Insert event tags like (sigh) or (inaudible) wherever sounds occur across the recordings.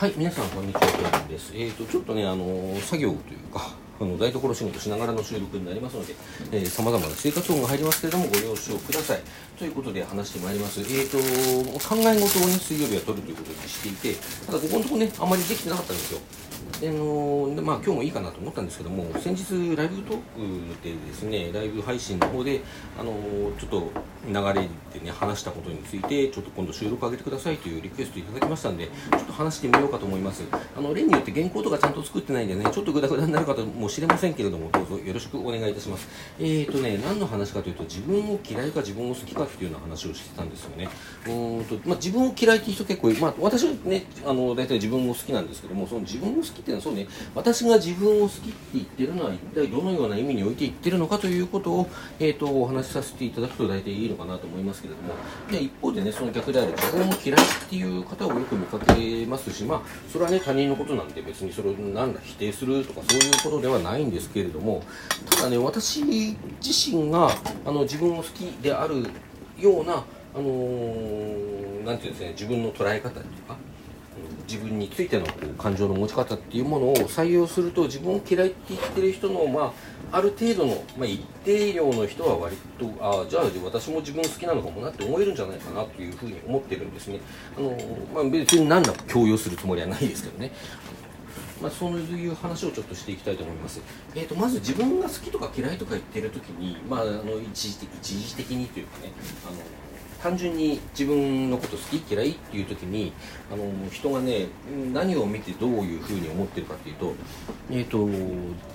はい、皆さんこんにちは、ケンです。えっ、と、ちょっとね、あの作業というか、あの台所仕事しながらの収録になりますので、えー、様々な生活音が入りますけれども、ご了承ください。ということで話してまいります。えっ、と、考え事をね、水曜日は取るということにしていて、ただここのところね、あまりできてなかったんですよ。であのまあ、今日もいいかなと思ったんですけども先日ライブトークでですねライブ配信の方であのちょっと流れでね話したことについてちょっと今度収録上げてくださいというリクエストいただきましたんでちょっと話してみようかと思いますあの例によって原稿とかちゃんと作ってないんでねちょっとグダグダになるかもしれませんけれどもどうぞよろしくお願いいたします。えーとね何の話かというと自分を嫌いか自分を好きかっていうような話をしてたんですよね。うんと、まあ、自分を嫌いって人結構まあ私はねあの大体自分を好きなんですけどもその自分を好きっていうのはそうね私が自分を好きって言ってるのは一体どのような意味において言ってるのかということを、えーと、お話しさせていただくと大体いいのかなと思いますけれども。で一方でねその逆である自分を嫌いっていう方をよく見かけますしまあそれはね他人のことなんで別にそれをなんだ否定するとかそういうことではないんですけれどもただね私自身があの自分を好きであるようなあのー、ていうんですね自分の捉え方とか自分についての感情の持ち方っていうものを採用すると自分を嫌いって言ってる人の、まあ、ある程度の、まあ、一定量の人は割とああじゃあ私も自分好きなのかもなって思えるんじゃないかなというふうに思ってるんですね。あの、まあ、別に何ら強要するつもりはないですけどね。まあ、そういう話をちょっとしていきたいと思います。えーと、まず自分が好きとか嫌いとか言ってる時に、まあ、あの一時的一時的にというかねあの単純に自分のこと好き嫌いっていう時にあの人がね何を見てどういうふうに思ってるかっていうと,、えーと、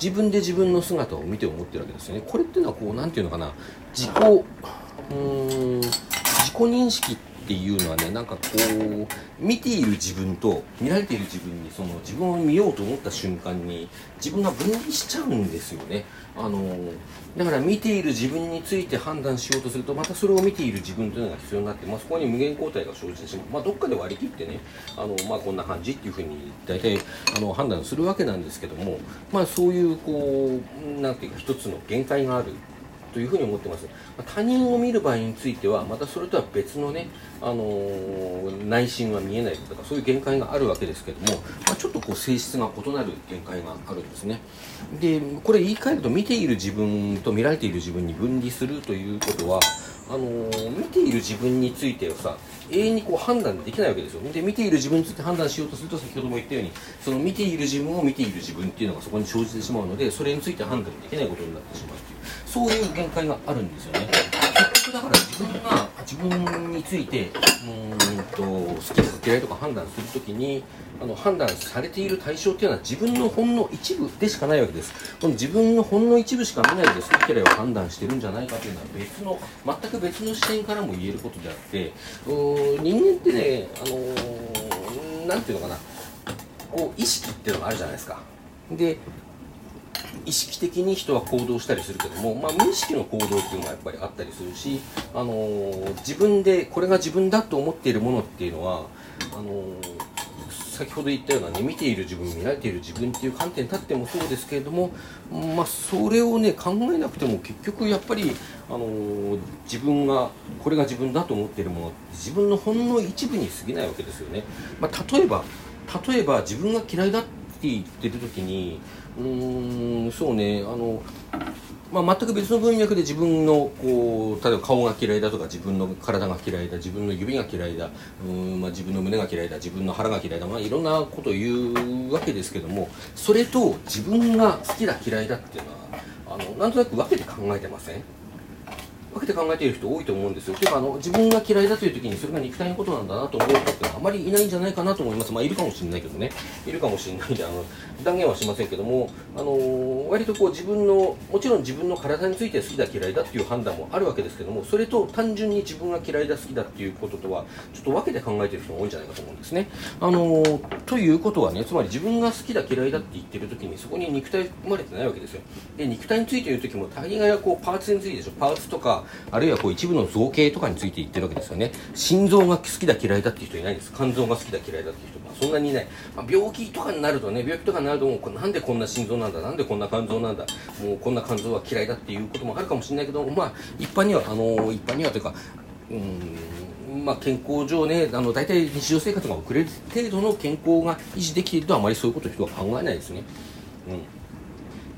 自分で自分の姿を見て思ってるわけですよねこれっていうのはこう何て言うのかな自己うん自己認識ってていうのはねなんかこう見ている自分と見られている自分にその自分を見ようと思った瞬間に自分が分離しちゃうんですよね。あのだから見ている自分について判断しようとするとまたそれを見ている自分というのが必要になって、まあ、そこに無限交代が生じてしまう、まあ、どっかで割り切ってねあの、まあ、こんな感じっていうふうに大体あの判断するわけなんですけども、まあ、そういうこうなんていうか一つの限界がある。というふうに思ってます。他人を見る場合については、またそれとは別のね、あのー、内心は見えないとか、そういう限界があるわけですけども、まあ、ちょっとこう性質が異なる限界があるんですね。で、これ言い換えると、見ている自分と見られている自分に分離するということは、あの、見ている自分についてをさ、永遠にこう判断できないわけですよ。で、見ている自分について判断しようとすると、先ほども言ったように、その見ている自分を見ている自分っていうのがそこに生じてしまうので、それについて判断できないことになってしまうという。そういう限界があるんですよね結局だから自分が自分についてうんと好きとか嫌いとか判断するときにあの判断されている対象っていうのは自分のほんの一部でしかないわけです。この自分のほんの一部しか見ないで好き嫌いを判断してるんじゃないかというのは別の全く別の視点からも言えることであってうん人間ってねあのー、なんていうのかなこう意識っていうのがあるじゃないですか。で意識的に人は行動したりするけども、まあ、無意識の行動っていうのはやっぱりあったりするし、あのー、自分でこれが自分だと思っているものっていうのはあのー、先ほど言ったようなね見ている自分見られている自分っていう観点に立ってもそうですけれども、まあ、それをね考えなくても結局やっぱり、あのー、自分がこれが自分だと思っているものって自分のほんの一部に過ぎないわけですよね。まあ、例えば例えば自分が嫌いだ言ってる時にうーんそうねあの、まあ、全く別の文脈で自分のこう例えば顔が嫌いだとか自分の体が嫌いだ自分の指が嫌いだうん、まあ、自分の胸が嫌いだ自分の腹が嫌いだ、まあ、いろんなことを言うわけですけどもそれと自分が好きだ嫌いだっていうのはあのなんとなく分けて考えてません？分けて考えている人多いと思うんですよ。ていうかあの自分が嫌いだという時にそれが肉体のことなんだなと思う人ってあまりいないんじゃないかなと思います。まあいるかもしれないけどね。いるかもしれないんであの断言はしませんけども、あのー、割とこう自分のもちろん自分の体について好きだ嫌いだっていう判断もあるわけですけども、それと単純に自分が嫌いだ好きだっていうこととはちょっと分けて考えている人が多いんじゃないかと思うんですね。あのー、ということはね、つまり自分が好きだ嫌いだって言ってる時にそこに肉体含まれてないわけですよ。で肉体について言う時も大概はこうパーツについてでしょ。パーツとかあるいはこう一部の造形とかについて言ってるわけですよね。心臓が好きだ嫌いだっていう人いないです。肝臓が好きだ嫌いだっていう人、まあ、そんなにいない、まあ、病気とかになるとね病気とかになるともうなんでこんな心臓なんだ？なんでこんな肝臓なんだ？もうこんな肝臓は嫌いだっていうこともあるかもしれないけどまあ一般にはあの一般にはというかうんまあ、健康上ねあの大体日常生活が遅れる程度の健康が維持できているとあまりそういうことを人は考えないですね。うん。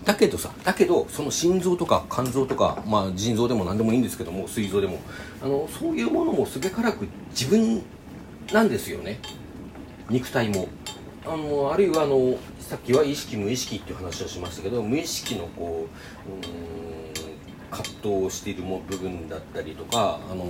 だけどさだけどその心臓とか肝臓とか、まあ、腎臓でも何でもいいんですけども膵臓でも。あのそういうものもすべからく自分なんですよね。肉体も。あのあるいはあのさっきは意識無意識っていう話をしましたけど無意識のこう葛藤をしている部分だったりとかあの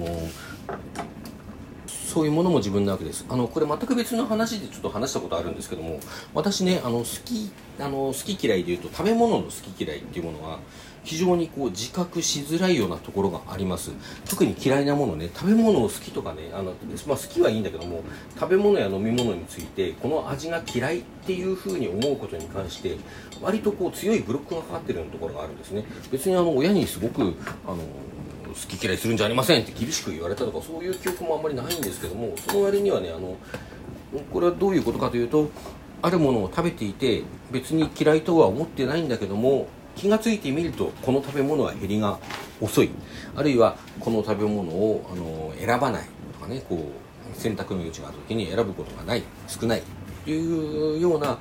そういうものも自分なわけです。あのこれ全く別の話でちょっと話したことあるんですけども私ねあの好きあの好き嫌いでいうと食べ物の好き嫌いっていうものは非常にこう自覚しづらいようなところがあります。特に嫌いなものね食べ物を好きとかねあの、まあ、好きはいいんだけども食べ物や飲み物についてこの味が嫌いっていうふうに思うことに関して割とこう強いブロックがかかってるようなところがあるんですね。別にあの親にすごくあの好き嫌いするんじゃありませんって厳しく言われたとかそういう記憶もあんまりないんですけどもその割にはねあのこれはどういうことかというとあるものを食べていて別に嫌いとは思ってないんだけども気が付いてみるとこの食べ物は減りが遅い。あるいはこの食べ物をあの選ばないとかねこう選択の余地がある時に選ぶことがない少ない。というような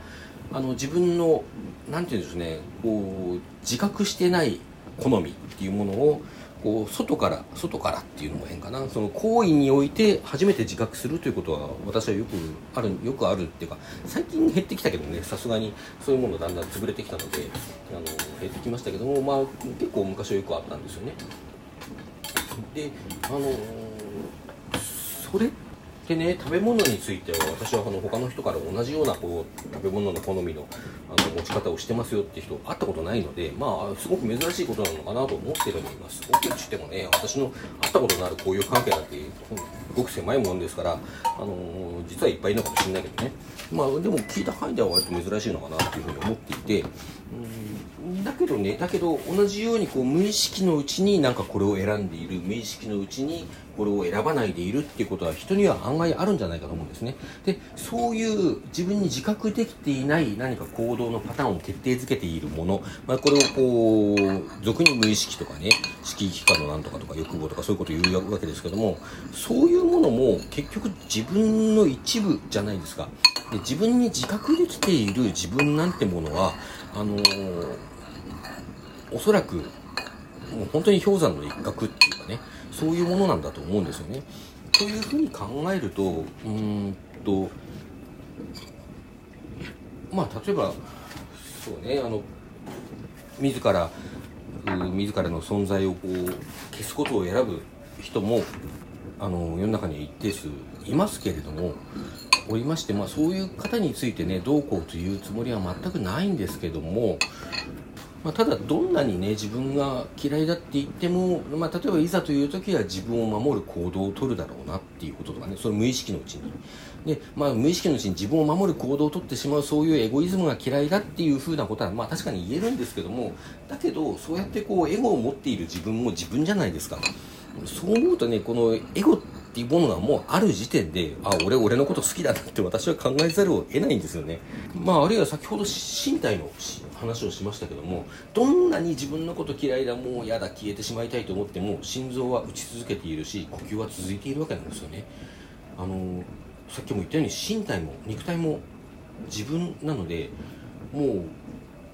あの自分の何て言うんですねこう自覚してない好みっていうものをこう外から外からっていうのも変かな。その行為において初めて自覚するということは私はよくあるよくあるっていうか最近減ってきたけどねさすがに。そういうものだんだん潰れてきたのであの減ってきましたけどもまあ結構昔はよくあったんですよねであのそれでね食べ物については私はあの他の人から同じようなこう食べ物の好みのあの持ち方をしてますよって人会ったことないのでまあすごく珍しいことなのかなと思ってるのいます。大きくしてもね私の会ったことのある交友関係なんてごく狭いもんですからあの実はいっぱいいるのかもしれないけどね。まあでも聞いた範囲では割と珍しいのかなっていうふうに思っていてうんだけどねだけど同じようにこう無意識のうちになんかこれを選んでいる無意識のうちにこれを選ばないでいるっていうことは人には案外あるんじゃないかと思うんですね。でそういう自分に自覚できていない何か行動のパターンを決定づけているもの、まあ、これをこう俗に無意識とかね色域化のなんとかとか欲望とかそういうことを言うわけですけどもそういうものも結局自分の一部じゃないですか。で自分に自覚できている自分なんてものはあのー、おそらくもう本当に氷山の一角っていうそういうものなんだと思うんですよね。というふうに考えるとうんとまあ例えばそうねあの自ら自らの存在をこう消すことを選ぶ人もあの世の中には一定数いますけれどもおりまして、まあ、そういう方についてねどうこうというつもりは全くないんですけどもまあ、ただどんなにね自分が嫌いだって言っても、まあ、例えばいざという時は自分を守る行動をとるだろうなっていうこととかねそれ無意識のうちに。で、まあ、無意識のうちに自分を守る行動をとってしまうそういうエゴイズムが嫌いだっていうふうなことは、まあ、確かに言えるんですけどもだけどそうやってこうエゴを持っている自分も自分じゃないですかそう思うとねこのエゴっていうものがもうある時点であ俺俺のこと好きだなって私は考えざるを得ないんですよね。まああるいは先ほど身体の話をしましたけどもどんなに自分のこと嫌いだもう嫌だ消えてしまいたいと思っても心臓は打ち続けているし呼吸は続いているわけなんですよね。あのさっきも言ったように身体も肉体も自分なのでもう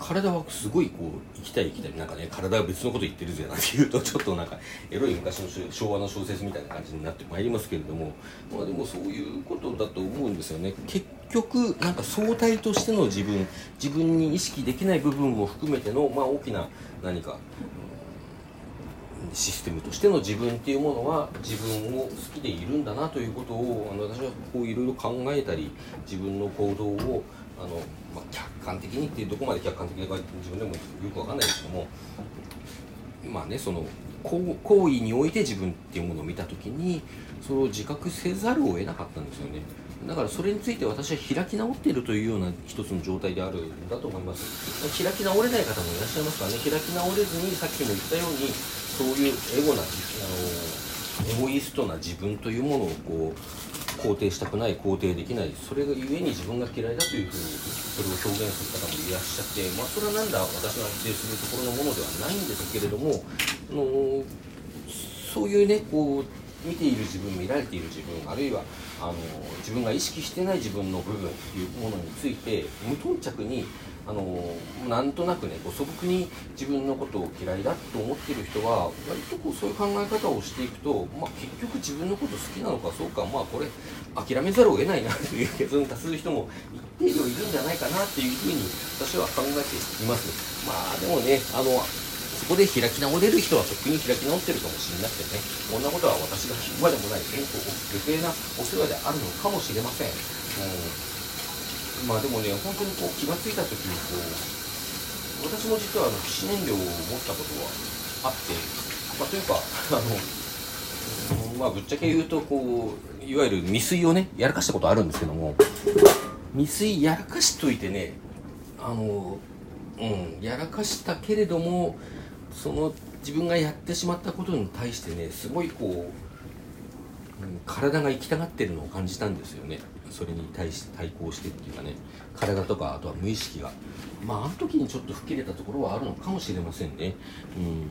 体はすごいこう生きたい生きたいなんかね体は別のこと言ってるぜなんて言うと (laughs) ちょっとなんかエロい昔の昭和の小説みたいな感じになってまいりますけれどもまあでもそういうことだと思うんですよね。結局なんか相対としての自分自分に意識できない部分も含めてのまあ大きな何かシステムとしての自分っていうものは自分を好きでいるんだなということをあの私はこういろいろ考えたり自分の行動をあの、まあ、客観的にっていうどこまで客観的か自分でもよくわかんないですけどもまあねその行為において自分っていうものを見た時にそれを自覚せざるを得なかったんですよね。だからそれについて私は開き直っているというような一つの状態であるんだと思います。開き直れない方もいらっしゃいますからね。開き直れずにさっきも言ったようにそういうエゴなあのエゴイストな自分というものをこう肯定したくない肯定できないそれが故に自分が嫌いだというふうにそれを表現する方もいらっしゃってまあそれはなんだ私が否定するところのものではないんですけれどもあのそういうねこう見ている自分見られている自分あるいはあの自分が意識してない自分の部分というものについて無頓着にあのなんとなくねこう素朴に自分のことを嫌いだと思ってる人は割とこうそういう考え方をしていくと、まあ、結局自分のこと好きなのかそうかまあこれ諦めざるを得ないなという結論に達する人も一定量いるんじゃないかなっていうふうに私は考えています。まあでもねあのそこで開き直れる人はとっくに開き直ってるかもしれなくてねこんなことは私が聞くまでもない結構余計なお世話であるのかもしれません、うん、まあでもね本当にこう気が付いた時にこう私も実はあの皮脂燃料を持ったことはあって、まあ、というかあのまあぶっちゃけ言うとこういわゆる未遂をねやらかしたことあるんですけども未遂やらかしといてねあのうんやらかしたけれどもその自分がやってしまったことに対してねすごいこう、体が行きたがってるのを感じたんですよね。それに対して対抗してっていうかね体とかあとは無意識が。まああの時にちょっと吹っ切れたところはあるのかもしれませんね。うん。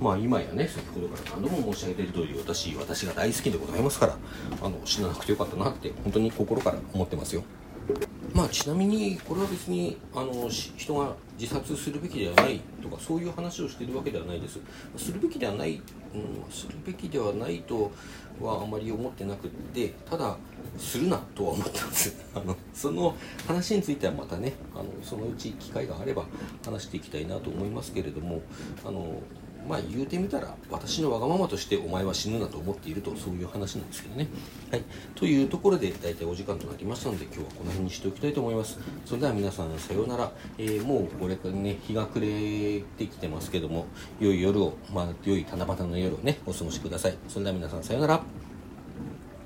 まあ今やね先ほどから何度も申し上げている通り私私が大好きでございますからあの死ななくてよかったなって本当に心から思ってますよ。まあ、ちなみにこれは別にあの人が自殺するべきではないとかそういう話をしているわけではないです。するべきではない、うん、するべきではないとはあまり思ってなくってただするなとは思ってます。(laughs) あのその話についてはまたねあのそのうち機会があれば話していきたいなと思いますけれどもあのまあ言うてみたら私のわがままとしてお前は死ぬなと思っているとそういう話なんですけどね。はい、というところで大体お時間となりましたので今日はこの辺にしておきたいと思います。それでは皆さんさようなら、えー、もうこれからね日が暮れてきてますけども良い夜を、まあ、良い七夕の夜をねお過ごしください。それでは皆さんさようなら。